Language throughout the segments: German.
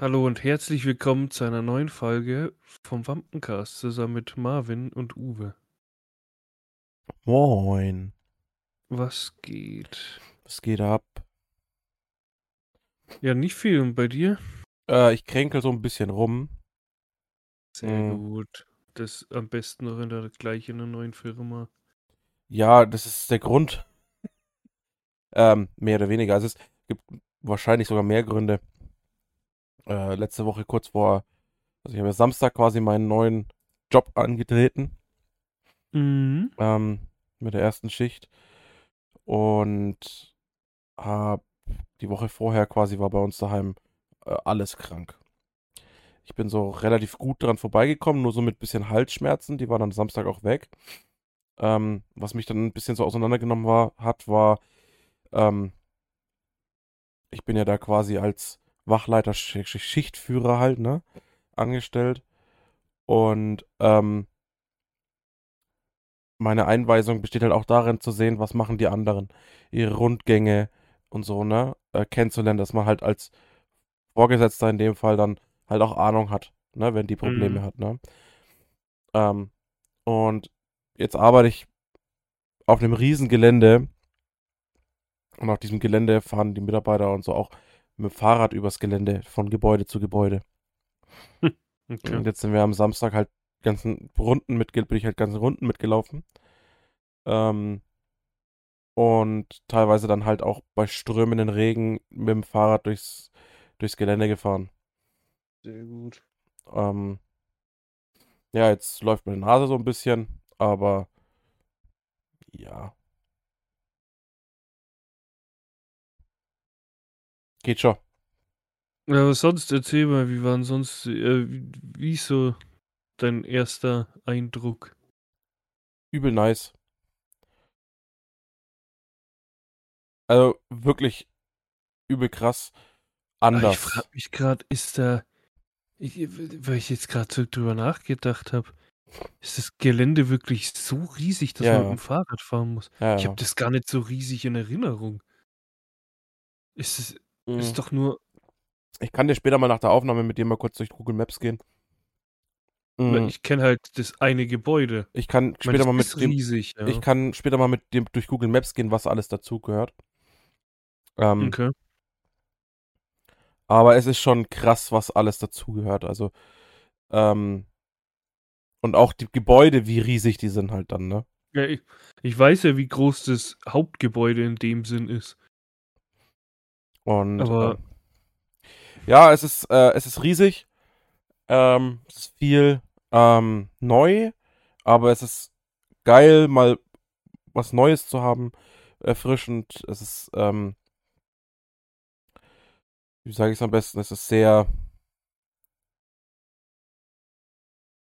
Hallo und herzlich willkommen zu einer neuen Folge vom Wampencast zusammen mit Marvin und Uwe. Moin. Was geht? Was geht ab? Ja, nicht viel. Und bei dir? Äh, ich kränkel so ein bisschen rum. Sehr Mhm. gut. Das am besten noch in der gleich in einer neuen Firma. Ja, das ist der Grund. ähm, mehr oder weniger. Also es gibt wahrscheinlich sogar mehr Gründe. Äh, letzte Woche kurz vor, also ich habe ja Samstag quasi meinen neuen Job angetreten. Mhm. ähm, mit der ersten Schicht. Und hab die Woche vorher quasi war bei uns daheim äh, alles krank. Ich bin so relativ gut dran vorbeigekommen, nur so mit bisschen Halsschmerzen, die waren dann Samstag auch weg. Ähm, was mich dann ein bisschen so auseinandergenommen war, hat, war, ähm, ich bin ja da quasi als Wachleiter, Sch Sch- Schichtführer halt, ne, angestellt. Und, ähm, meine Einweisung besteht halt auch darin zu sehen, was machen die anderen, ihre Rundgänge und so, ne, äh, kennenzulernen, dass man halt als Vorgesetzter in dem Fall dann halt auch Ahnung hat, ne, wenn die Probleme Mhm. hat, ne. Ähm, und jetzt arbeite ich auf einem riesen Gelände und auf diesem Gelände fahren die Mitarbeiter und so auch mit dem Fahrrad übers Gelände von Gebäude zu Gebäude. Okay. Und jetzt sind wir am Samstag halt ganzen Runden mit, bin ich halt ganzen Runden mitgelaufen. Ähm, und teilweise dann halt auch bei strömenden Regen mit dem Fahrrad durchs, durchs Gelände gefahren. Sehr gut. Ähm, ja, jetzt läuft meine Nase so ein bisschen, aber ja. Geht schon. Ja, was sonst? Erzähl mal, wie waren sonst, äh, wie, wie so dein erster Eindruck? Übel nice. Also wirklich übel krass Ah, ich anders. frage mich gerade, ist da, ich, weil ich jetzt gerade so drüber nachgedacht habe, ist das Gelände wirklich so riesig, dass Ja, man ja. mit dem Fahrrad fahren muss? Ja, Ich habe das gar nicht so riesig in Erinnerung. Ist es Mhm. ist doch nur, Ich kann dir später mal nach der Aufnahme mit dir mal kurz durch Google Maps gehen. Mhm. ich kenne halt das eine Gebäude. Ich kann Ich meine, später das mal mit dem, riesig, ja. ich kann später mal mit dem durch Google Maps gehen, was alles dazu gehört. Ähm, Okay. aber es ist schon krass, was alles dazu gehört. Also, ähm, und auch die Gebäude, wie riesig die sind halt dann, ne? Ja, ich, ich weiß ja, wie groß das Hauptgebäude in dem Sinn ist. Und Aber- ähm, ja, es ist, äh, es ist riesig. Ähm, es ist viel ähm, neu, aber es ist geil, mal was Neues zu haben, erfrischend. Es ist, ähm, wie sage ich es am besten? Es ist sehr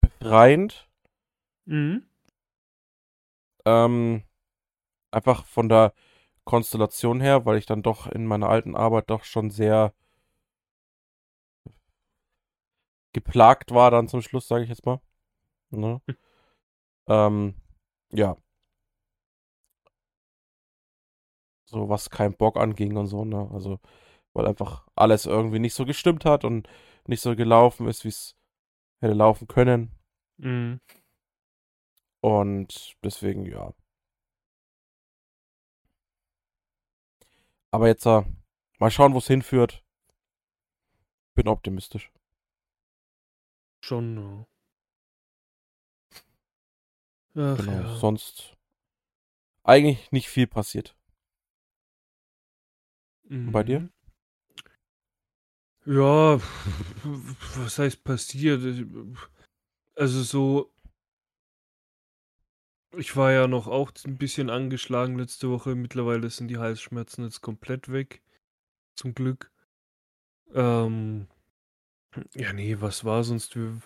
befreiend. Mhm. Ähm, einfach von der Konstellation her, weil ich dann doch in meiner alten Arbeit doch schon sehr geplagt war dann zum Schluss, sage ich jetzt mal. Ne? ähm, ja. So was kein Bock anging und so, ne? Also, weil einfach alles irgendwie nicht so gestimmt hat und nicht so gelaufen ist, wie es hätte laufen können. Mhm. Und deswegen, ja. Aber jetzt äh, mal schauen, wo es hinführt. Bin optimistisch. Schon, ja. Ach Genau. ja. Sonst eigentlich nicht viel passiert. Und bei dir? Mhm. Ja, was heißt passiert? Also so, ich war ja noch auch ein bisschen angeschlagen letzte Woche. Mittlerweile sind die Halsschmerzen jetzt komplett weg. Zum Glück. Ähm, ja, nee, was war sonst? Wir,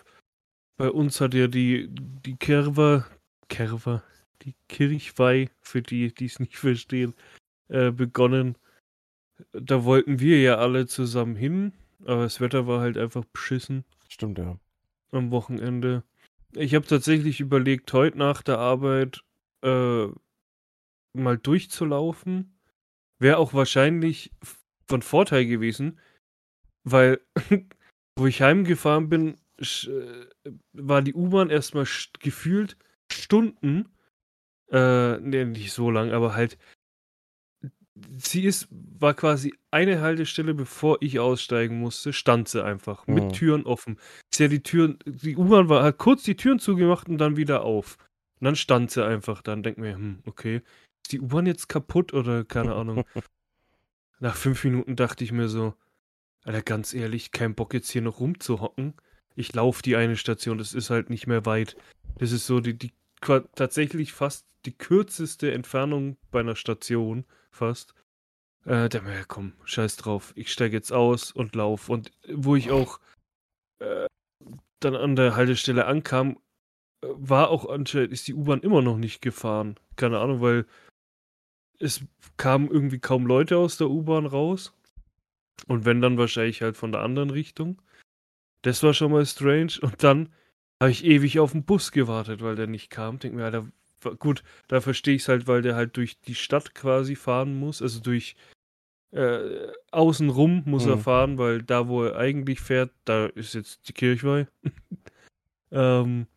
bei uns hat ja die, die Kerwa, Kerwa, die Kirchweih, für die, die es nicht verstehen, äh, begonnen. Da wollten wir ja alle zusammen hin, aber das Wetter war halt einfach beschissen Stimmt, ja. am Wochenende. Ich habe tatsächlich überlegt, heute nach der Arbeit äh, mal durchzulaufen. Wäre auch wahrscheinlich von Vorteil gewesen, weil wo ich heimgefahren bin, äh, war die U-Bahn erst mal st gefühlt Stunden äh, ne, nicht so lang, aber halt sie ist war quasi eine Haltestelle, bevor ich aussteigen musste, stand sie einfach mit Mhm. Türen offen. Sie hat die Türen die U-Bahn war hat kurz die Türen zugemacht und dann wieder auf. Und dann stand sie einfach da und denke mir: „Hm, okay, ist die U-Bahn jetzt kaputt oder keine Ahnung?“ Nach 5 Minuten dachte ich mir so: „Alter, ganz ehrlich, kein Bock jetzt hier noch rumzuhocken. Ich laufe die eine Station, das ist halt nicht mehr weit.“ Das ist so die die tatsächlich fast die kürzeste Entfernung bei 'ner Station fast. Äh, dachte mir: „Ja komm, scheiß drauf. Ich steige jetzt aus und laufe.“ Und wo ich auch, äh, dann an der Haltestelle ankam, äh, war auch anscheinend ist die U-Bahn immer noch nicht gefahren. Keine Ahnung, weil es kamen irgendwie kaum Leute aus der U-Bahn raus. Und wenn, dann wahrscheinlich halt von der anderen Richtung. Das war schon mal strange. Und dann habe ich ewig auf 'n Bus gewartet, weil der nicht kam. Denke mir: „Alter, gut, da verstehe ich's halt, weil der halt durch die Stadt quasi fahren muss, also durch äh, außen rum muss er Mhm. fahren, weil da, wo er eigentlich fährt, da ist jetzt die Kirchweih. Ähm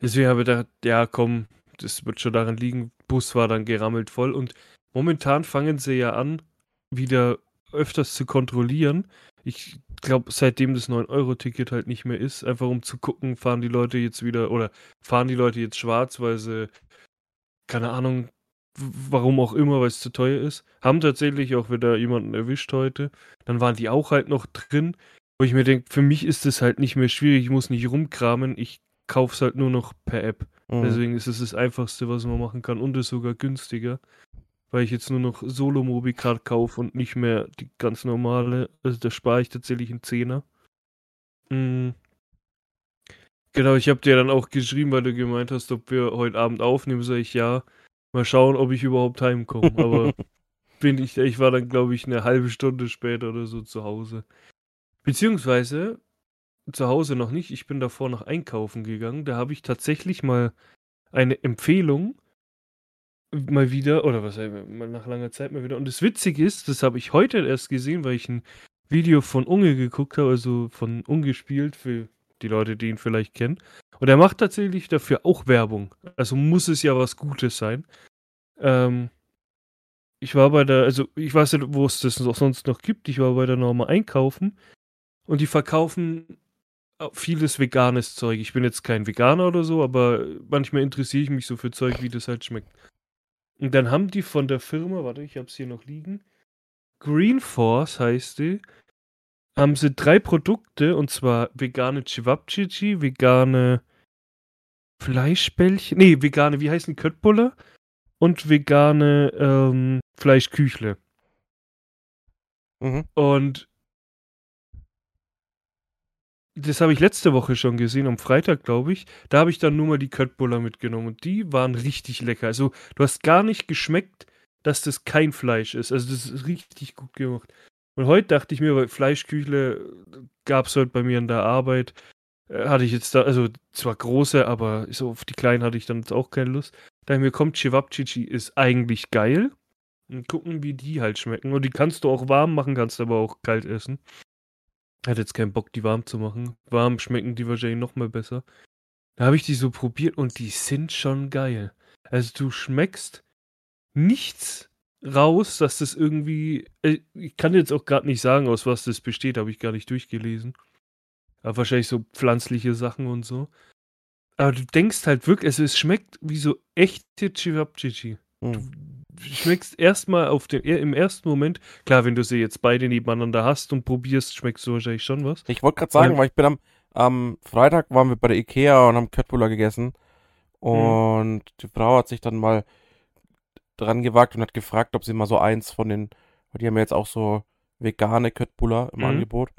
deswegen habe ich gedacht: „Ja, komm, das wird schon daran liegen.“ Bus war dann gerammelt voll und momentan fangen sie ja an, wieder öfters zu kontrollieren. Ich glaube, seitdem das 9-Euro-Ticket halt nicht mehr ist, einfach um zu gucken, fahren die Leute jetzt wieder oder fahren die Leute jetzt schwarz, weil sie keine Ahnung, warum auch immer, weil's zu teuer ist. Haben tatsächlich auch wieder jemanden erwischt heute. Dann waren die auch halt noch drin, wo ich mir denke, für mich ist das halt nicht mehr schwierig. Ich muss nicht rumkramen. Ich kaufe es halt nur noch per App. Mhm. Deswegen ist es das Einfachste, was man machen kann und ist sogar günstiger, weil ich jetzt nur noch Solo-Mobicard kaufe und nicht mehr die ganz normale. Also, da spare ich tatsächlich 'n Zehner. Hm. Genau, ich habe dir dann auch geschrieben, weil du gemeint hast, ob wir heute Abend aufnehmen. Sage ich: „Ja, mal schauen, ob ich überhaupt heimkomme.“ Aber bin ich ich war dann, glaube ich, 'ne halbe Stunde später oder so zu Hause. Beziehungsweise zu Hause noch nicht. Ich bin davor noch einkaufen gegangen. Da habe ich tatsächlich mal eine Empfehlung mal wieder oder was heißt mal nach langer Zeit mal wieder. Und das Witzige ist, das habe ich heute erst gesehen, weil ich 'n Video von Unge geguckt habe, also von Ungespielt für die Leute, die ihn vielleicht kennen. Und er macht tatsächlich dafür auch Werbung. Also, muss es ja was Gutes sein. Ähm ich war bei der also, ich weiß nicht, wo es das noch sonst noch gibt. Ich war bei der Norma einkaufen und die verkaufen vieles veganes Zeug. Ich bin jetzt kein Veganer oder so, aber manchmal interessiere ich mich so für Zeug, wie das halt schmeckt. Und dann haben die von der Firma warte, ich habe es hier noch liegen. Green Force heißt die. Haben sie 3 Produkte und zwar vegane Cevapcici, vegane Fleischbällchen ne, vegane, wie heißen die, Köttbullar und vegane, ähm, Fleischküchle. Mhm. Und das habe ich letzte Woche schon gesehen, am Freitag, glaube ich. Da habe ich dann nur mal die Köttbullar mitgenommen und die waren richtig lecker. Also, du hast gar nicht geschmeckt, dass das kein Fleisch ist. Also, das ist richtig gut gemacht. Und heute dachte ich mir, weil Fleischküchle gab's heute bei mir in der Arbeit, äh, hatte ich jetzt da also, zwar große, aber so auf die kleinen hatte ich dann jetzt auch keine Lust. Dachte ich mir: „Komm, Cevapcici ist eigentlich geil.“ Und gucken, wie die halt schmecken. Und die kannst du auch warm machen, kannst aber auch kalt essen. Hatte jetzt keinen Bock, die warm zu machen. Warm schmecken die wahrscheinlich noch mal besser. Da habe ich die so probiert und die sind schon geil. Also, du schmeckst nichts raus, dass das irgendwie äh, ich kann jetzt auch grad nicht sagen, aus was das besteht, habe ich gar nicht durchgelesen. Aber wahrscheinlich so pflanzliche Sachen und so. Aber du denkst halt wirklich also, es schmeckt wie so echte Cevapcici. Du Mhm. Schmeckst erst mal auf den im ersten Moment klar, wenn du sie jetzt beide nebeneinander hast und probierst, schmeckst du wahrscheinlich schon was. Ich wollte Und sagen, dann weil ich bin am am Freitag waren wir bei der IKEA und haben Köttbullar gegessen. Mhm. Und die Frau hat sich dann mal dran gewagt und hat gefragt, ob sie mal so eins von den weil die haben ja jetzt auch so vegane Köttbullar im Mhm. Angebot.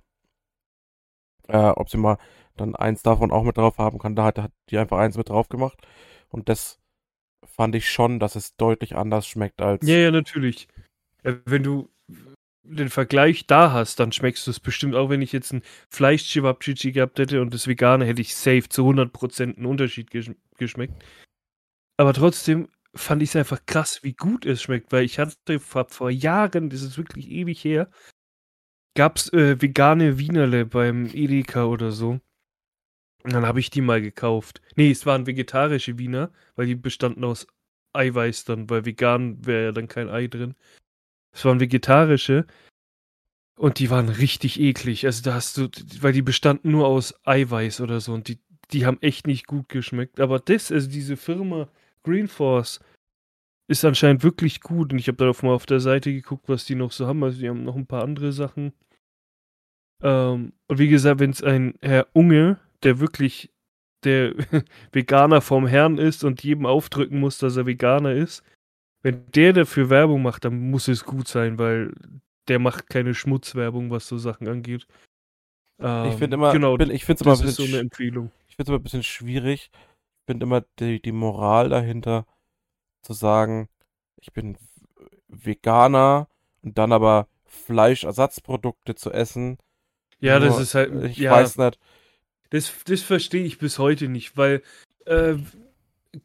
Äh, ob sie mal dann eins davon auch mit drauf haben kann. Da hat hat die einfach eins mit drauf gemacht. Und das fand ich schon, dass es deutlich anders schmeckt Ja, als ja, natürlich. Äh, wenn du den Vergleich da hast, dann schmeckst du's bestimmt auch wenn ich jetzt 'n Fleisch-Cevapcici gehabt hätte und das vegane, hätte ich safe zu 100% 'n Unterschied geschm geschmeckt. Aber trotzdem fand ich's einfach krass, wie gut es schmeckt, weil ich hatte vor vor Jahren, das ist wirklich ewig her gab's äh, vegane Wienerle beim Edeka oder so. Und dann habe ich die mal gekauft. Nee, es waren vegetarische Wiener, weil die bestanden aus Eiweiß dann, weil vegan wäre ja dann kein Ei drin. Es waren vegetarische und die waren richtig eklig. Also da hast du, weil die bestanden nur aus Eiweiß oder so und die, die haben echt nicht gut geschmeckt. Aber das, also diese Firma Green Force ist anscheinend wirklich gut und ich habe darauf mal auf der Seite geguckt, was die noch so haben. Also die haben noch ein paar andere Sachen. Ähm, und wie gesagt, wenn es ein Herr Unge, der wirklich der Veganer vom Herrn ist und jedem aufdrücken muss, dass er Veganer ist, wenn der dafür Werbung macht, dann muss es gut sein, weil der macht keine Schmutzwerbung, was so Sachen angeht. Ähm, ich finde immer, genau, bin, ich finde immer so eine Empfehlung. Ich finde es immer ein bisschen schwierig. Ich finde immer die, die Moral dahinter zu sagen, ich bin Veganer und dann aber Fleischersatzprodukte zu essen. Ja, Nur, das ist halt. Ich ja, weiß nicht. Das, das verstehe ich bis heute nicht, weil, äh,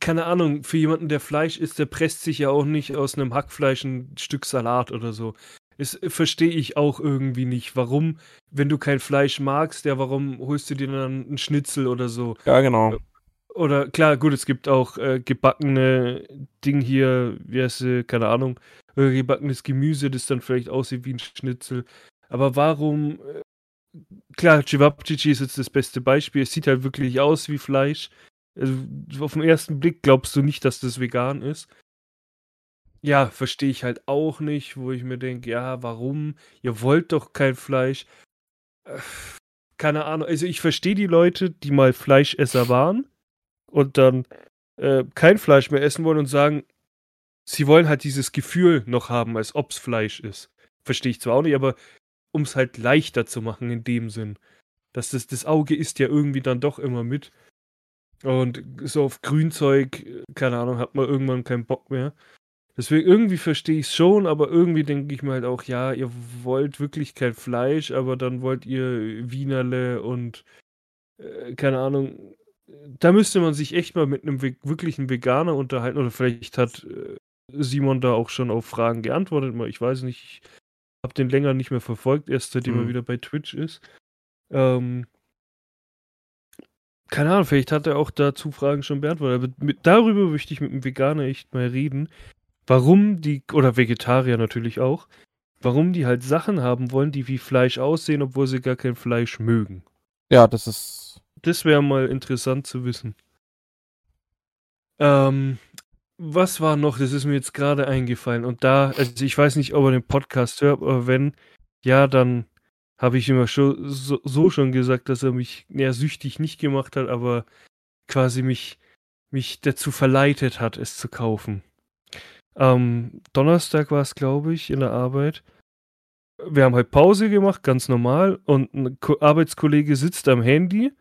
keine Ahnung, für jemanden, der Fleisch isst, der presst sich ja auch nicht aus einem Hackfleisch ein Stück Salat oder so. Das verstehe ich auch irgendwie nicht. Warum, wenn du kein Fleisch magst, ja, warum holst du dir dann einen Schnitzel oder so? Ja, genau. Oder klar, gut, es gibt auch äh, gebackene Ding hier, wie heißt sie, keine Ahnung, gebackenes Gemüse, das dann vielleicht aussieht wie ein Schnitzel. Aber warum, äh, klar, Cevapcici ist jetzt das beste Beispiel, es sieht halt wirklich aus wie Fleisch. Also auf den ersten Blick glaubst du nicht, dass das vegan ist. Ja, verstehe ich halt auch nicht, wo ich mir denke, ja, warum? Ihr wollt doch kein Fleisch. Keine Ahnung, also ich verstehe die Leute, die mal Fleischesser waren und dann äh, kein Fleisch mehr essen wollen und sagen, sie wollen halt dieses Gefühl noch haben, als ob es Fleisch ist. Verstehe ich zwar auch nicht, aber um es halt leichter zu machen in dem Sinn. Dass das, das Auge isst ja irgendwie dann doch immer mit. Und so auf Grünzeug, keine Ahnung, hat man irgendwann keinen Bock mehr. Deswegen irgendwie verstehe ich es schon, aber irgendwie denke ich mir halt auch, ja, ihr wollt wirklich kein Fleisch, aber dann wollt ihr Wienerle und äh, keine Ahnung, da müsste man sich echt mal mit einem wirklichen Veganer unterhalten. Oder vielleicht hat äh, Simon da auch schon auf Fragen geantwortet. Ich weiß nicht, ich habe den länger nicht mehr verfolgt, erst seitdem mhm. er wieder bei Twitch ist. Ähm, keine Ahnung, vielleicht hat er auch dazu Fragen schon beantwortet. Aber mit, darüber möchte ich mit einem Veganer echt mal reden. Warum die, oder Vegetarier natürlich auch, warum die halt Sachen haben wollen, die wie Fleisch aussehen, obwohl sie gar kein Fleisch mögen. Ja, das ist das wäre mal interessant zu wissen. Ähm, was war noch? Das ist mir jetzt gerade eingefallen. Und da, also ich weiß nicht, ob er den Podcast hört, aber wenn, ja, dann habe ich immer schon so, so, schon gesagt, dass er mich näher süchtig nicht gemacht hat, aber quasi mich, mich dazu verleitet hat, es zu kaufen. Am Donnerstag war es, glaube ich, in der Arbeit. Wir haben halt Pause gemacht, ganz normal, und ein Arbeitskollege sitzt am Handy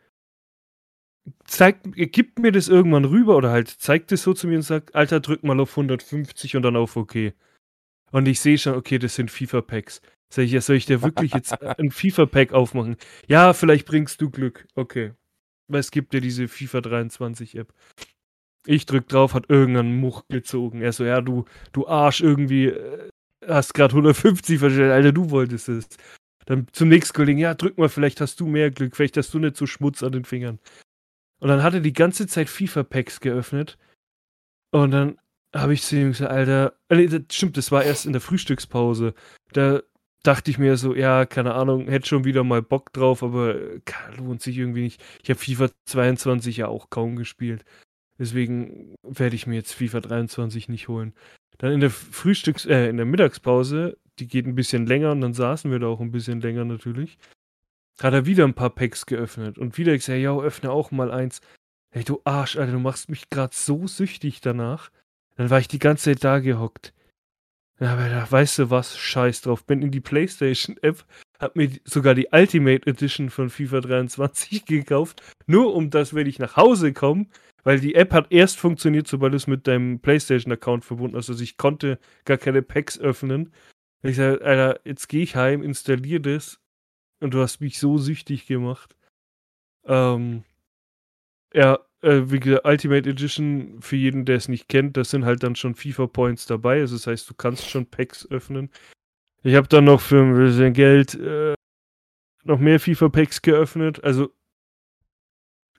zeigt, gibt mir das irgendwann rüber oder halt zeigt es so zu mir und sagt, Alter, drück mal auf 150 und dann auf OK. Und ich sehe schon, okay, das sind FIFA-Packs. Sag ich, ja, soll ich dir wirklich jetzt ein FIFA-Pack aufmachen? Ja, vielleicht bringst du Glück. Okay. Weil es gibt ja diese FIFA 23 App. Ich drück drauf, hat irgendein Much gezogen. Er so, ja, du, du Arsch, irgendwie äh, hast gerade 150 verstellt. Alter, du wolltest es. Dann zum nächsten Kollegen, ja, drück mal, vielleicht hast du mehr Glück, vielleicht hast du nicht so Schmutz an den Fingern. Und dann hat er die ganze Zeit FIFA-Packs geöffnet. Und dann habe ich zu ihm gesagt, Alter, äh, das stimmt, das war erst in der Frühstückspause. Da dachte ich mir so, ja, keine Ahnung, hätte schon wieder mal Bock drauf, aber lohnt sich irgendwie nicht. Ich habe FIFA 22 ja auch kaum gespielt. Deswegen werde ich mir jetzt FIFA 23 nicht holen. Dann in der Frühstücks-, äh, in der Mittagspause, die geht ein bisschen länger und dann saßen wir da auch ein bisschen länger natürlich hat er wieder ein paar Packs geöffnet und wieder gesagt, ja, öffne auch mal eins. Ey, du Arsch, Alter, du machst mich gerade so süchtig danach. Dann war ich die ganze Zeit da gehockt. Aber da, weißt du was, scheiß drauf. Bin in die Playstation-App, hab mir sogar die Ultimate Edition von FIFA 23 gekauft, nur um das, wenn ich nach Hause komme, weil die App hat erst funktioniert, sobald es mit deinem Playstation-Account verbunden hast. Also ich konnte gar keine Packs öffnen. Ich sage, Alter, jetzt gehe ich heim, installiere das und du hast mich so süchtig gemacht. Ähm, ja, äh, wie gesagt, Ultimate Edition, für jeden, der es nicht kennt, das sind halt dann schon FIFA-Points dabei. Also das heißt, du kannst schon Packs öffnen. Ich habe dann noch für ein bisschen Geld äh, noch mehr FIFA-Packs geöffnet. Also,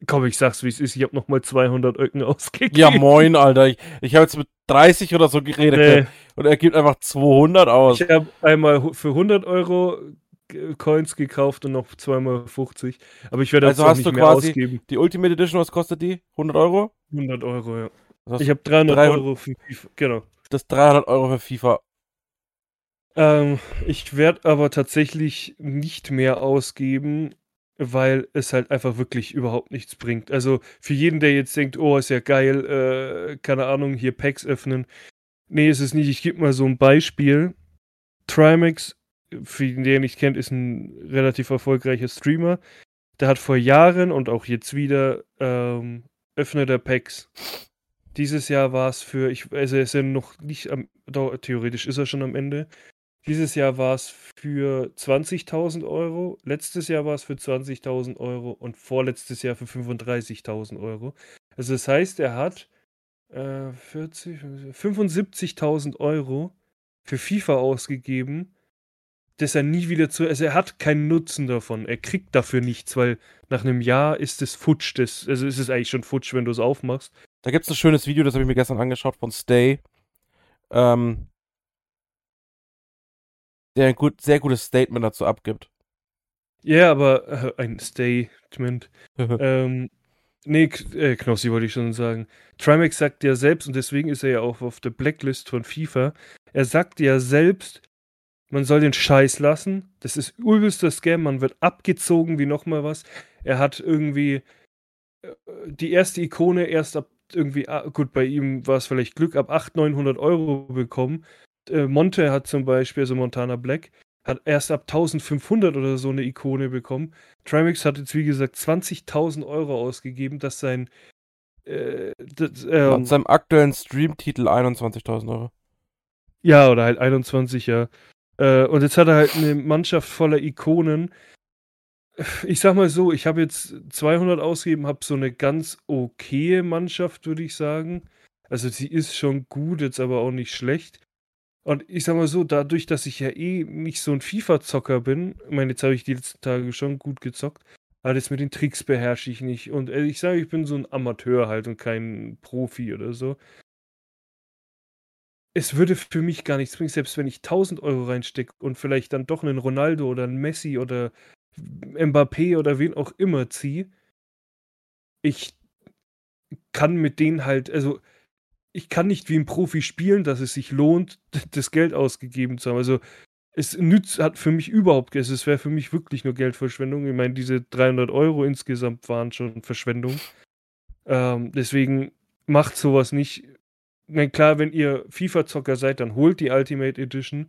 komm, ich sag's wie es ist. Ich habe nochmal 200 Öcken ausgegeben. Ja, moin, Alter. Ich, ich habe jetzt mit 30 oder so geredet Nee. und er gibt einfach 200 aus. Ich habe einmal für 100 Euro Coins gekauft und noch zweimal 50. Aber ich werde Also hast nicht du mehr quasi- ausgeben. Die Ultimate Edition, was kostet die? 100 Euro? 100 Euro, ja. Das, Ich habe 300 300 Euro für FIFA. Genau. das 300 Euro für FIFA. Ähm, ich werde aber tatsächlich nicht mehr ausgeben, weil es halt einfach wirklich überhaupt nichts bringt. Also für jeden, der jetzt denkt, oh, ist ja geil, äh, keine Ahnung, hier Packs öffnen. Nee, ist es nicht. Ich gebe mal so ein Beispiel. Trimax, für den, der ihn nicht kennt, ist ein relativ erfolgreicher Streamer. Der hat vor Jahren und auch jetzt wieder ähm, Öffner der Packs. Dieses Jahr war es für, ich, also er ist ja noch nicht am, theoretisch ist er schon am Ende. Dieses Jahr war es für 20.000 Euro, letztes Jahr war es für 20.000 Euro und vorletztes Jahr für 35.000 Euro. Also das heißt, er hat äh, 40, 75.000 Euro für FIFA ausgegeben, dass er nie wieder zu, also er hat keinen Nutzen davon. Er kriegt dafür nichts, weil nach einem Jahr ist es futsch. Das, also ist es eigentlich schon futsch, wenn du es aufmachst. Da gibt es ein schönes Video, das habe ich mir gestern angeschaut von Stay. Ähm, der ein gut, sehr gutes Statement dazu abgibt. Ja, aber äh, ein Statement. ähm, nee, äh, Knossi wollte ich schon sagen. Trimax sagt ja selbst, und deswegen ist er ja auch auf der Blacklist von FIFA, er sagt ja selbst, man soll den Scheiß lassen. Das ist übelster Scam, man wird abgezogen wie nochmal was. Er hat irgendwie äh, die erste Ikone erst ab irgendwie, ah, gut, bei ihm war es vielleicht Glück, ab 800, 900 Euro bekommen. Äh, Monte hat zum Beispiel, also Montana Black, hat erst ab 1500 oder so eine Ikone bekommen. Trimax hat jetzt, wie gesagt, 20.000 Euro ausgegeben, dass sein. Äh, das, ähm, Laut seinem aktuellen Stream-Titel 21.000 Euro. ja, oder halt 21, ja. Äh, und jetzt hat er halt eine Mannschaft voller Ikonen. Ich sag mal so, ich habe jetzt 200 ausgegeben, habe so eine ganz okaye Mannschaft, würde ich sagen. Also sie ist schon gut, jetzt aber auch nicht schlecht. Und ich sag mal so, dadurch, dass ich ja eh nicht so ein FIFA-Zocker bin, ich meine, jetzt habe ich die letzten Tage schon gut gezockt, aber das mit den Tricks beherrsche ich nicht. Und äh, ich sage, ich bin so ein Amateur halt und kein Profi oder so. Es würde für mich gar nichts bringen, selbst wenn ich 1000 Euro reinstecke und vielleicht dann doch einen Ronaldo oder einen Messi oder Mbappé oder wen auch immer ziehe. Ich kann mit denen halt, also ich kann nicht wie ein Profi spielen, dass es sich lohnt, das Geld ausgegeben zu haben. Also es nützt, hat für mich überhaupt, also es wäre für mich wirklich nur Geldverschwendung. Ich meine, diese 300 Euro insgesamt waren schon Verschwendung. Ähm, deswegen macht sowas nicht. Ich meine, klar, wenn ihr FIFA-Zocker seid, dann holt die Ultimate Edition,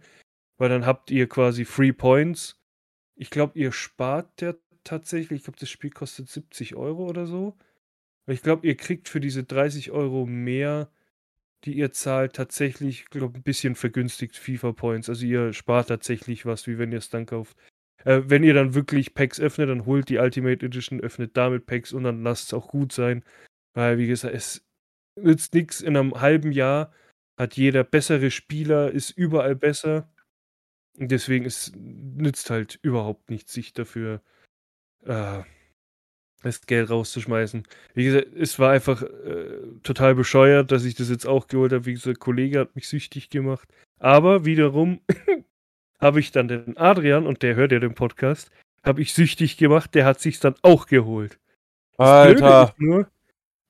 weil dann habt ihr quasi Free Points. Ich glaube, ihr spart ja tatsächlich, ich glaube, das Spiel kostet 70 Euro oder so. Ich glaube, ihr kriegt für diese 30 Euro mehr, die ihr zahlt, tatsächlich, glaube ein bisschen vergünstigt FIFA-Points. Also ihr spart tatsächlich was, wie wenn ihr es dann kauft. Äh, wenn ihr dann wirklich Packs öffnet, dann holt die Ultimate Edition, öffnet damit Packs und dann lasst es auch gut sein. Weil, wie gesagt, es nützt nichts. In einem halben Jahr hat jeder bessere Spieler, ist überall besser. Und deswegen es nützt halt überhaupt nichts, sich dafür äh, das Geld rauszuschmeißen. Wie gesagt, es war einfach äh, total bescheuert, dass ich das jetzt auch geholt habe. Wie gesagt, Kollege hat mich süchtig gemacht. Aber wiederum habe ich dann den Adrian, und der hört ja den Podcast, habe ich süchtig gemacht, der hat sich's dann auch geholt. Alter. nur,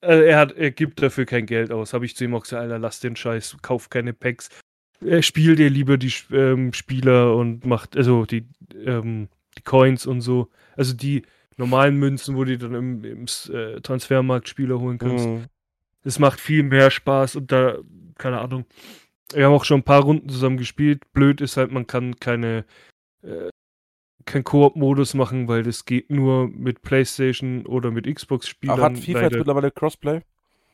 äh, er, hat, er gibt dafür kein Geld aus. Habe ich zu ihm auch gesagt, Alter, lass den Scheiß, kauf keine Packs. Er spielt dir lieber die ähm, Spieler und macht, also die, ähm, die Coins und so. Also die normalen Münzen, wo du dann im, im äh, Transfermarkt Spieler holen kannst. Mhm. Es macht viel mehr Spaß und da, keine Ahnung. Wir haben auch schon ein paar Runden zusammen gespielt. Blöd ist halt, man kann keine, äh, kein Koop-Modus machen, weil das geht nur mit PlayStation oder mit Xbox-Spielern. hat FIFA jetzt mittlerweile Crossplay?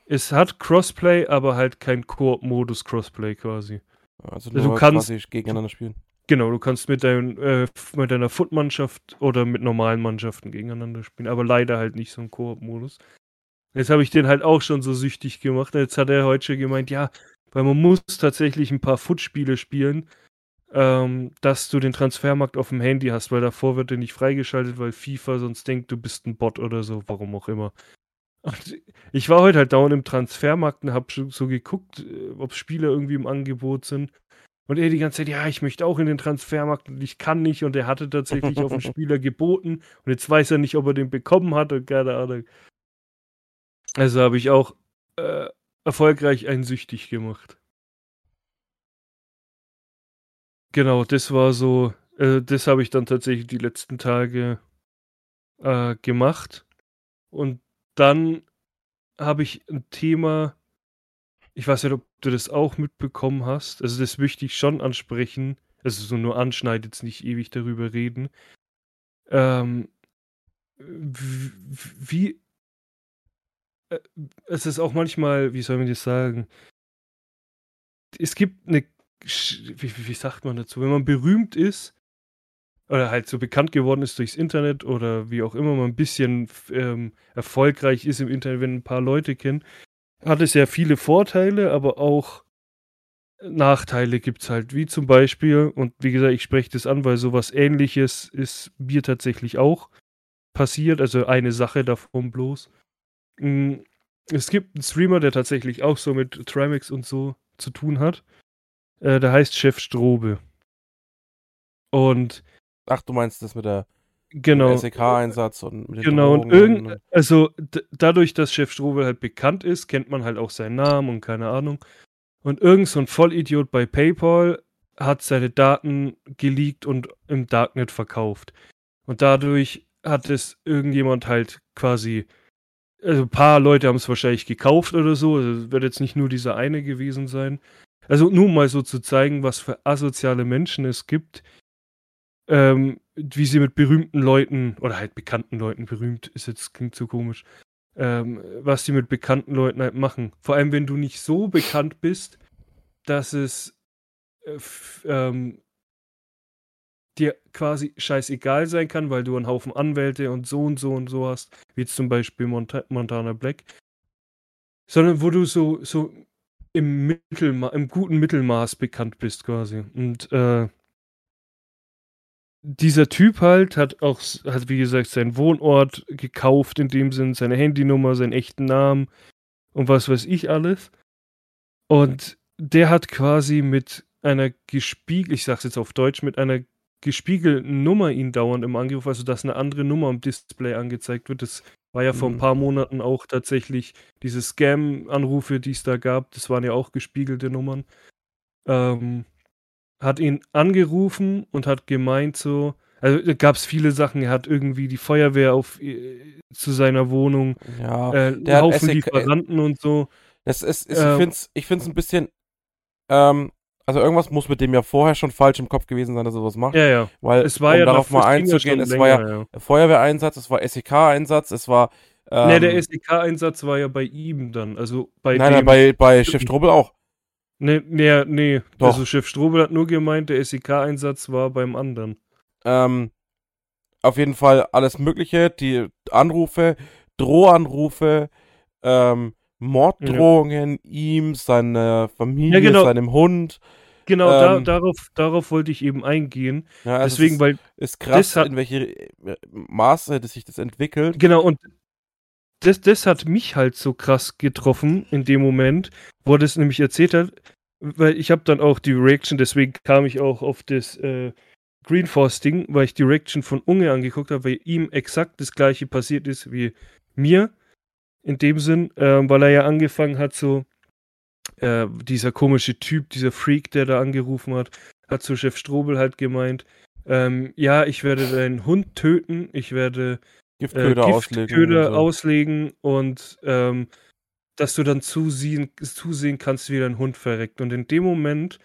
Es hat Crossplay, aber halt kein Koop-Modus Crossplay quasi. Also Also du kannst- quasi gegeneinander spielen. Genau, du kannst mit, dein, äh, mit deiner Foot-Mannschaft oder mit normalen Mannschaften gegeneinander spielen, aber leider halt nicht so ein Koop-Modus. Jetzt habe ich den halt auch schon so süchtig gemacht. Jetzt hat er heute schon gemeint, ja, weil man muss tatsächlich ein paar Foot-Spiele spielen, ähm, dass du den Transfermarkt auf dem Handy hast, weil davor wird der nicht freigeschaltet, weil FIFA sonst denkt, du bist ein Bot oder so, warum auch immer. Und ich war heute halt dauernd im Transfermarkt und hab so geguckt, äh, ob Spiele irgendwie im Angebot sind. Und er die ganze Zeit, ja, ich möchte auch in den Transfermarkt und ich kann nicht. Und er hatte tatsächlich auf den Spieler geboten. Und jetzt weiß er nicht, ob er den bekommen hat und keine Ahnung. Also habe ich auch äh, erfolgreich einen süchtig gemacht. Genau, das war so, äh, das habe ich dann tatsächlich die letzten Tage äh, gemacht. Und dann habe ich ein Thema, ich weiß nicht, ob du das auch mitbekommen hast. Also das möchte ich schon ansprechen. Also so nur anschneiden, jetzt nicht ewig darüber reden. Ähm, wie, äh, es ist auch manchmal, wie soll man das sagen? Es gibt eine, wie, wie sagt man dazu, wenn man berühmt ist oder halt so bekannt geworden ist durchs Internet oder wie auch immer man ein bisschen ähm, erfolgreich ist im Internet, wenn ein paar Leute kennen, hat es ja viele Vorteile, aber auch Nachteile gibt es halt, wie zum Beispiel, und wie gesagt, ich spreche das an, weil sowas ähnliches ist mir tatsächlich auch passiert, also eine Sache davon bloß. Hm, es gibt einen Streamer, der tatsächlich auch so mit Trimax und so zu tun hat. Äh, der heißt Chef Strobe. Und. Ach, du meinst das mit der genau, SEK-Einsatz und mit den Genau, und irgend, also dadurch, dass Chef Strobe halt bekannt ist, kennt man halt auch seinen Namen und keine Ahnung. Und irgend so ein Vollidiot bei PayPal hat seine Daten geleakt und im Darknet verkauft. Und dadurch hat es irgendjemand halt quasi also ein paar Leute haben es wahrscheinlich gekauft oder so. Also es wird jetzt nicht nur dieser eine gewesen sein. Also nur mal so zu zeigen, was für asoziale Menschen es gibt, ähm, wie sie mit berühmten Leuten oder halt bekannten Leuten, berühmt ist jetzt, klingt so komisch, ähm, was sie mit bekannten Leuten halt machen. Vor allem, wenn du nicht so bekannt bist, dass es äh, ähm, dir quasi scheißegal sein kann, weil du einen Haufen Anwälte und so und so und so hast, wie zum Beispiel Mont Montana Black, sondern wo du so, so im, Mittelma im guten Mittelmaß bekannt bist quasi. Und äh, dieser Typ halt hat auch, hat wie gesagt, seinen Wohnort gekauft, in dem Sinn, seine Handynummer, seinen echten Namen und was weiß ich alles. Und der hat quasi mit einer gespiegelt, ich sag's jetzt auf Deutsch, mit einer gespiegelten Nummer ihn dauernd im Angriff, also dass eine andere Nummer am Display angezeigt wird. Das war ja vor ein mhm. paar Monaten auch tatsächlich diese Scam-Anrufe, die es da gab, das waren ja auch gespiegelte Nummern. Ähm, hat ihn angerufen und hat gemeint so, also da gab es viele Sachen, er hat irgendwie die Feuerwehr auf äh, zu seiner Wohnung, ja, äh, der Haufen Lieferanten und so. Das ist, ist ähm, ich finde es ein bisschen, ähm, also irgendwas muss mit dem ja vorher schon falsch im Kopf gewesen sein, dass er sowas macht. Ja, ja. Weil, es war um ja darauf mal einzugehen, es länger, war ja, ja, Feuerwehreinsatz, es war SEK-Einsatz, es war. Ähm, ne, der SEK-Einsatz war ja bei ihm dann. Also bei Nein, nein, bei, bei Chef Strobel auch. Nee, nee, nee. Doch. Also Chef Strobel hat nur gemeint, der SEK-Einsatz war beim anderen. Ähm, auf jeden Fall alles Mögliche, die Anrufe, Drohanrufe, ähm, Morddrohungen ja. ihm, seiner Familie, ja, genau. seinem Hund. Genau, ähm, da, darauf, darauf wollte ich eben eingehen. Ja, also Deswegen, ist, weil. Ist krass, hat, in welche äh, Maße sich das entwickelt. Genau, und das, das hat mich halt so krass getroffen in dem Moment, wo er das nämlich erzählt hat. Weil ich habe dann auch die Reaction, deswegen kam ich auch auf das äh, Green Force Ding, weil ich die Reaction von Unge angeguckt habe, weil ihm exakt das gleiche passiert ist wie mir. In dem Sinn, äh, weil er ja angefangen hat, so äh, dieser komische Typ, dieser Freak, der da angerufen hat, hat zu Chef Strobel halt gemeint, ähm, ja, ich werde deinen Hund töten, ich werde Giftköder, äh, Giftköder auslegen, auslegen und ähm, dass du dann zusehen, zusehen kannst, wie dein Hund verreckt. Und in dem Moment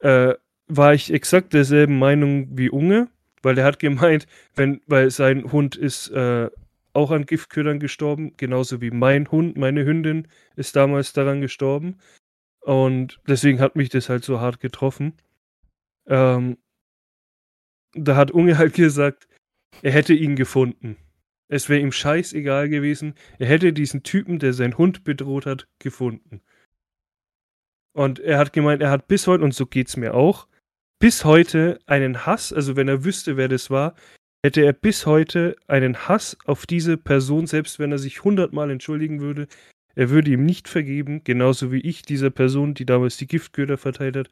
äh, war ich exakt derselben Meinung wie Unge, weil er hat gemeint, wenn, weil sein Hund ist äh, auch an Giftködern gestorben, genauso wie mein Hund, meine Hündin ist damals daran gestorben. Und deswegen hat mich das halt so hart getroffen. Ähm, da hat Unge halt gesagt, er hätte ihn gefunden. Es wäre ihm scheißegal gewesen. Er hätte diesen Typen, der seinen Hund bedroht hat, gefunden. Und er hat gemeint, er hat bis heute, und so geht's mir auch, bis heute einen Hass, also wenn er wüsste, wer das war, hätte er bis heute einen Hass auf diese Person, selbst wenn er sich hundertmal entschuldigen würde. Er würde ihm nicht vergeben, genauso wie ich dieser Person, die damals die Giftköder verteilt hat,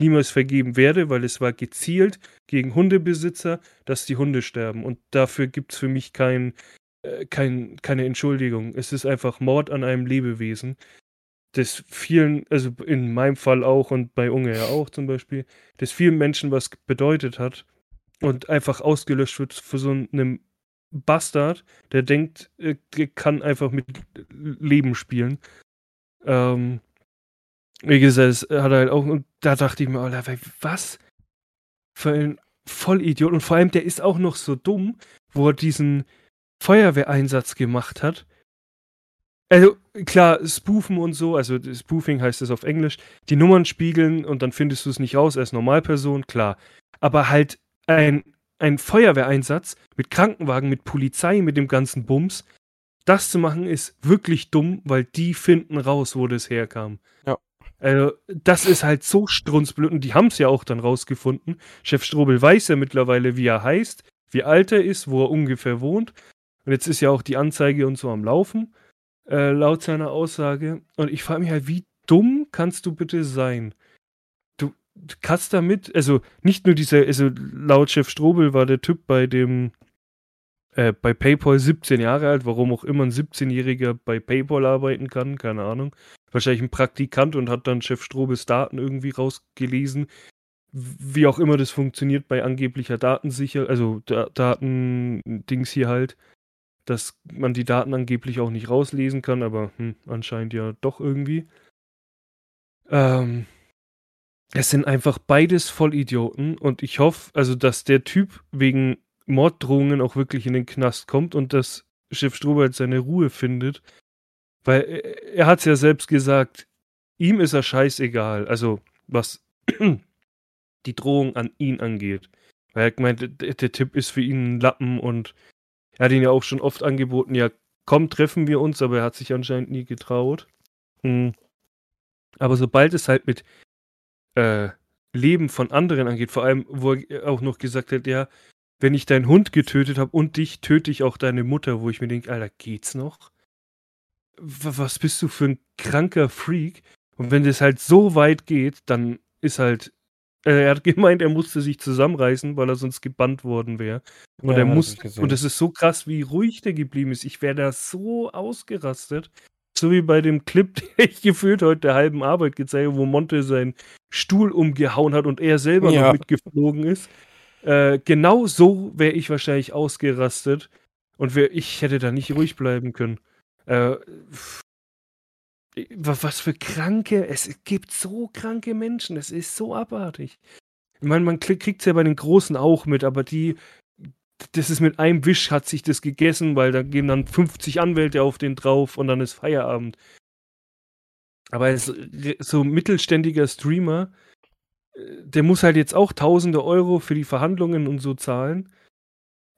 niemals vergeben werde, weil es war gezielt gegen Hundebesitzer, dass die Hunde sterben. Und dafür gibt es für mich kein, äh, kein, keine Entschuldigung. Es ist einfach Mord an einem Lebewesen. Das vielen, also in meinem Fall auch und bei Unge ja auch zum Beispiel, das vielen Menschen was bedeutet hat und einfach ausgelöscht wird für so einen Bastard, der denkt, er kann einfach mit Leben spielen. Ähm, wie gesagt, es hat halt auch, und da dachte ich mir, Alter, was für ein Vollidiot. Und vor allem, der ist auch noch so dumm, wo er diesen Feuerwehreinsatz gemacht hat. Also, klar, Spoofen und so, also Spoofing heißt es auf Englisch, die Nummern spiegeln und dann findest du es nicht raus als Normalperson, klar. Aber halt ein, ein Feuerwehreinsatz mit Krankenwagen, mit Polizei, mit dem ganzen Bums, das zu machen ist wirklich dumm, weil die finden raus, wo das herkam. Ja. Also, das ist halt so strunzblöd und die haben es ja auch dann rausgefunden. Chef Strobel weiß ja mittlerweile, wie er heißt, wie alt er ist, wo er ungefähr wohnt. Und jetzt ist ja auch die Anzeige und so am Laufen, äh, laut seiner Aussage. Und ich frage mich halt, wie dumm kannst du bitte sein? Kannst damit, also nicht nur dieser, also laut Chef Strobel war der Typ bei dem äh, bei PayPal 17 Jahre alt, warum auch immer ein 17-Jähriger bei PayPal arbeiten kann, keine Ahnung. Wahrscheinlich ein Praktikant und hat dann Chef Strobes Daten irgendwie rausgelesen. Wie auch immer das funktioniert bei angeblicher Datensicher, also da Datendings hier halt, dass man die Daten angeblich auch nicht rauslesen kann, aber hm, anscheinend ja doch irgendwie. Ähm, es sind einfach beides Vollidioten und ich hoffe, also dass der Typ wegen Morddrohungen auch wirklich in den Knast kommt und dass Chef Strobert seine Ruhe findet. Weil er hat es ja selbst gesagt, ihm ist er scheißegal. Also, was die Drohung an ihn angeht. Weil er gemeint, der, der Tipp ist für ihn ein Lappen und er hat ihn ja auch schon oft angeboten, ja, komm, treffen wir uns, aber er hat sich anscheinend nie getraut. Hm. Aber sobald es halt mit äh, Leben von anderen angeht, vor allem, wo er auch noch gesagt hat, ja, wenn ich deinen Hund getötet habe und dich, töte ich auch deine Mutter, wo ich mir denke, Alter, geht's noch? Was bist du für ein kranker Freak? Und wenn das halt so weit geht, dann ist halt. Äh, er hat gemeint, er musste sich zusammenreißen, weil er sonst gebannt worden wäre. Und ja, er muss. Und es ist so krass, wie ruhig der geblieben ist. Ich wäre da so ausgerastet. So wie bei dem Clip, den ich gefühlt heute der halben Arbeit gezeigt habe, wo Monte seinen Stuhl umgehauen hat und er selber ja. noch mitgeflogen ist. Äh, genau so wäre ich wahrscheinlich ausgerastet und wär, ich hätte da nicht ruhig bleiben können. Äh, was für kranke, es gibt so kranke Menschen, es ist so abartig. Ich meine, man kriegt es ja bei den Großen auch mit, aber die, das ist mit einem Wisch hat sich das gegessen, weil da gehen dann 50 Anwälte auf den drauf und dann ist Feierabend. Aber so mittelständiger Streamer, der muss halt jetzt auch tausende Euro für die Verhandlungen und so zahlen.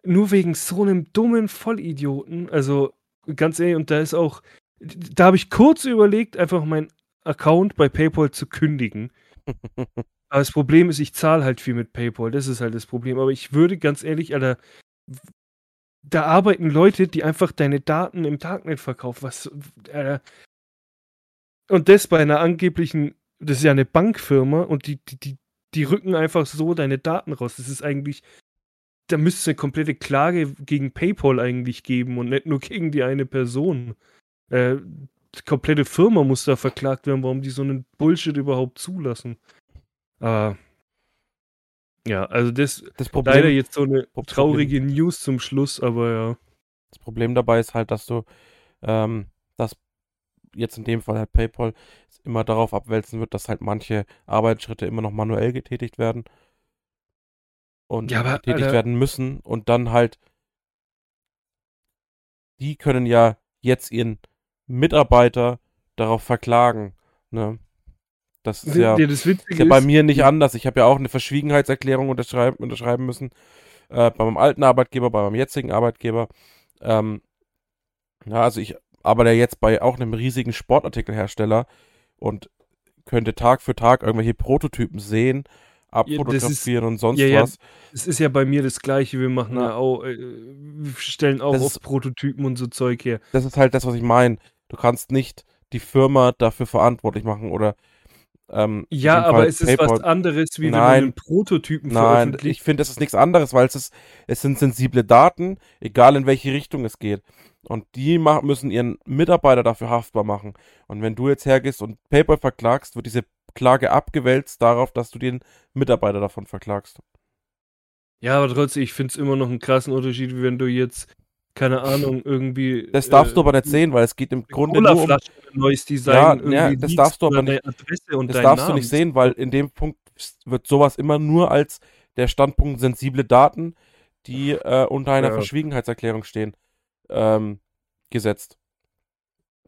Nur wegen so einem dummen Vollidioten. Also ganz ehrlich, und da ist auch, da habe ich kurz überlegt, einfach meinen Account bei PayPal zu kündigen. Aber das Problem ist, ich zahle halt viel mit PayPal. Das ist halt das Problem. Aber ich würde ganz ehrlich, Alter, da arbeiten Leute, die einfach deine Daten im Darknet verkaufen. Was, Alter. Und das bei einer angeblichen das ist ja eine Bankfirma und die, die, die, die rücken einfach so deine Daten raus. Das ist eigentlich, da müsste es eine komplette Klage gegen PayPal eigentlich geben und nicht nur gegen die eine Person. Äh, die komplette Firma muss da verklagt werden, warum die so einen Bullshit überhaupt zulassen. Aber ja, also das, das Problem, leider jetzt so eine traurige News zum Schluss, aber ja. Das Problem dabei ist halt, dass du ähm, jetzt in dem Fall halt PayPal immer darauf abwälzen wird, dass halt manche Arbeitsschritte immer noch manuell getätigt werden und ja, aber, getätigt Alter. werden müssen und dann halt die können ja jetzt ihren Mitarbeiter darauf verklagen, ne? Das ist ja, das ist ja bei mir nicht anders. Ich habe ja auch eine Verschwiegenheitserklärung unterschreiben, unterschreiben müssen. Äh, bei meinem alten Arbeitgeber, bei meinem jetzigen Arbeitgeber. Ähm, ja, also ich arbeite jetzt bei auch einem riesigen Sportartikelhersteller und könnte Tag für Tag irgendwelche Prototypen sehen, abfotografieren und sonst ja, ja, was. es ist ja bei mir das Gleiche. Wir machen Ja. ja auch, äh, wir stellen auch ist- Prototypen und so Zeug her. Das ist halt das, was ich meine. Du kannst nicht die Firma dafür verantwortlich machen oder ähm, Ja, aber es ist was PayPal. anderes, wie wenn man Nein. einen Prototypen Nein, ich finde, das ist nichts anderes, weil es ist, es sind sensible Daten, egal in welche Richtung es geht. Und die müssen ihren Mitarbeiter dafür haftbar machen. Und wenn du jetzt hergehst und PayPal verklagst, wird diese Klage abgewälzt darauf, dass du den Mitarbeiter davon verklagst. Ja, aber trotzdem, ich finde es immer noch einen krassen Unterschied, wie wenn du jetzt, keine Ahnung, irgendwie. Das darfst äh, du aber nicht sehen, weil es geht im Grunde nur um. Neues Design, Ja, ja, das darfst du aber und Das darfst du Namen. nicht sehen, weil in dem Punkt wird sowas immer nur als der Standpunkt sensible Daten, die äh, unter einer Ja. Verschwiegenheitserklärung stehen, ähm, gesetzt.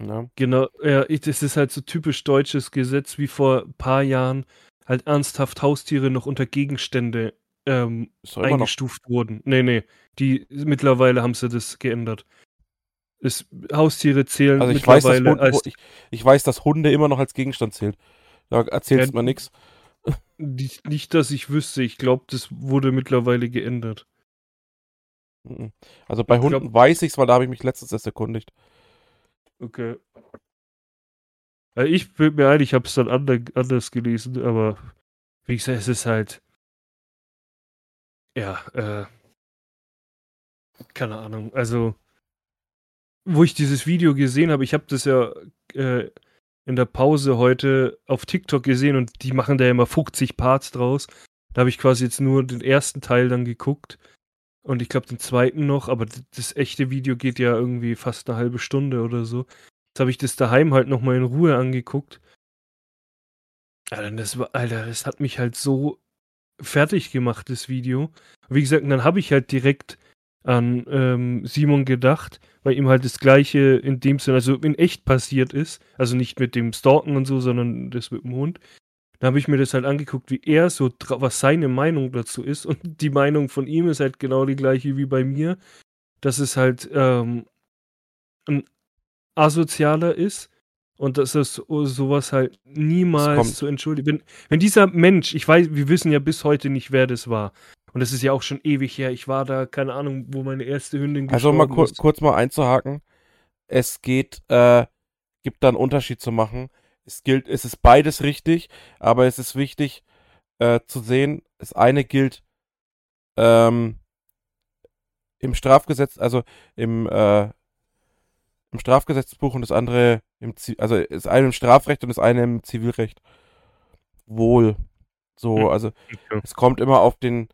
Ja. Genau, ja, ich, das ist halt so typisch deutsches Gesetz, wie vor ein paar Jahren halt ernsthaft Haustiere noch unter Gegenstände ähm, eingestuft wurden. Nee, nee, die mittlerweile haben sie das geändert. Es, Haustiere zählen Also ich weiß, Hunde, als ich, ich weiß, dass Hunde immer noch als Gegenstand zählt. Da erzählst Ja, du mir nichts. nicht, nicht, dass ich wüsste. Ich glaube, das wurde mittlerweile geändert. Mhm. Also bei Ich glaub- Hunden weiß ich's, weil da habe ich mich letztens erst erkundigt. Okay. Ja, ich bin mir ein, ich habe es dann ander, anders gelesen, aber wie gesagt, es ist halt. Ja, äh. Keine Ahnung. Also, wo ich dieses Video gesehen habe, ich habe das ja äh, in der Pause heute auf TikTok gesehen und die machen da ja immer 50 Parts draus. Da habe ich quasi jetzt nur den ersten Teil dann geguckt und ich glaube den zweiten noch, aber das echte Video geht ja irgendwie fast eine halbe Stunde oder so. Jetzt habe ich das daheim halt nochmal in Ruhe angeguckt. Alter, das war, Alter, das hat mich halt so fertig gemacht, das Video. Wie gesagt, dann habe ich halt direkt an ähm, Simon gedacht, weil ihm halt das Gleiche in dem Sinne, also in echt passiert ist. Also nicht mit dem Stalken und so, sondern das mit dem Hund. Da habe ich mir das halt angeguckt, wie er so, was seine Meinung dazu ist. Und die Meinung von ihm ist halt genau die gleiche wie bei mir. Dass es halt ähm, ein asozialer ist und dass es so- sowas halt niemals zu entschuldigen. Wenn, wenn dieser Mensch, ich weiß, wir wissen ja bis heute nicht, wer das war. Und das ist ja auch schon ewig her. Ich war da, keine Ahnung, wo meine erste Hündin Also mal kur ist. kurz mal einzuhaken. Es geht, äh, gibt da einen Unterschied zu machen. Es gilt, es ist beides richtig, aber es ist wichtig äh, zu sehen, das eine gilt ähm, im Strafgesetz, also im, äh, im Strafgesetzbuch und das andere im, Zi- also das eine im Strafrecht und das eine im Zivilrecht. Wohl. So, Hm. also Okay. es kommt immer auf den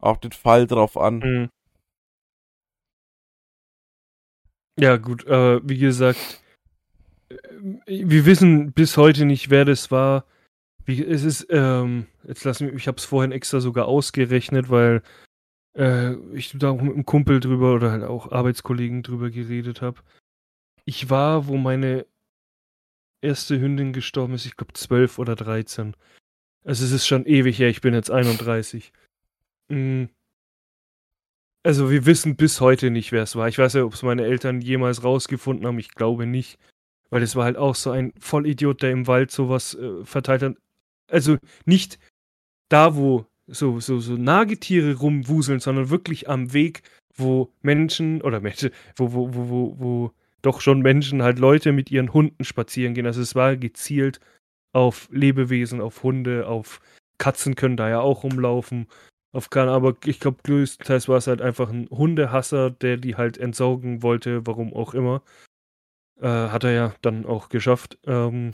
auf den Fall drauf an. Mhm. Ja, gut, äh, wie gesagt, wir wissen bis heute nicht, wer das war. Wie, es ist, ähm, jetzt lass mich, ich habe es vorhin extra sogar ausgerechnet, weil äh, ich da auch mit einem Kumpel drüber oder halt auch Arbeitskollegen drüber geredet habe. Ich war, wo meine erste Hündin gestorben ist, ich glaube 12 oder 13. Also es ist schon ewig her, ich bin jetzt 31. Mm. Also wir wissen bis heute nicht, wer es war. Ich weiß ja, ob es meine Eltern jemals rausgefunden haben. Ich glaube nicht. Weil es war halt auch so ein Vollidiot, der im Wald sowas äh, verteilt hat. Also nicht da, wo so, so, so Nagetiere rumwuseln, sondern wirklich am Weg, wo Menschen oder Menschen, wo, wo, wo, wo, wo doch schon Menschen halt Leute mit ihren Hunden spazieren gehen. Also es war gezielt auf Lebewesen, auf Hunde, auf Katzen können da ja auch rumlaufen. Auf keine, aber ich glaube, größtenteils war es halt einfach ein Hundehasser, der die halt entsorgen wollte, warum auch immer. Äh, hat er ja dann auch geschafft. Ähm,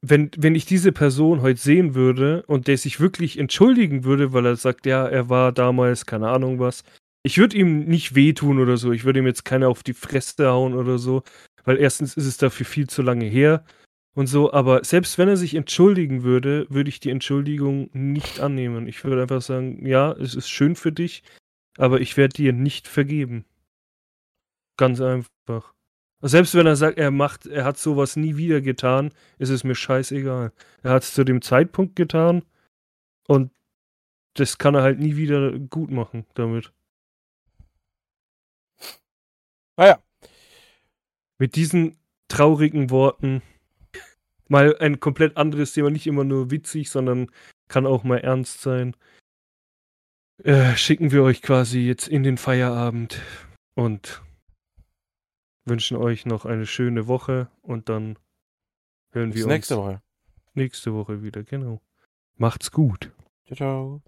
wenn, wenn ich diese Person heute sehen würde und der sich wirklich entschuldigen würde, weil er sagt, ja, er war damals, keine Ahnung was, ich würde ihm nicht wehtun oder so. Ich würde ihm jetzt keine auf die Fresse hauen oder so, weil erstens ist es dafür viel zu lange her und so, aber selbst wenn er sich entschuldigen würde, würde ich die Entschuldigung nicht annehmen. Ich würde einfach sagen, ja, es ist schön für dich, aber ich werde dir nicht vergeben. Ganz einfach. Selbst wenn er sagt, er macht, er hat sowas nie wieder getan, ist es mir scheißegal. Er hat es zu dem Zeitpunkt getan und das kann er halt nie wieder gut machen damit. Naja, Mit diesen traurigen Worten mal ein komplett anderes Thema, nicht immer nur witzig, sondern kann auch mal ernst sein. Äh, schicken wir euch quasi jetzt in den Feierabend und wünschen euch noch eine schöne Woche und dann hören Bis wir nächste uns Woche. nächste Woche wieder, genau. Macht's gut. Ciao, ciao.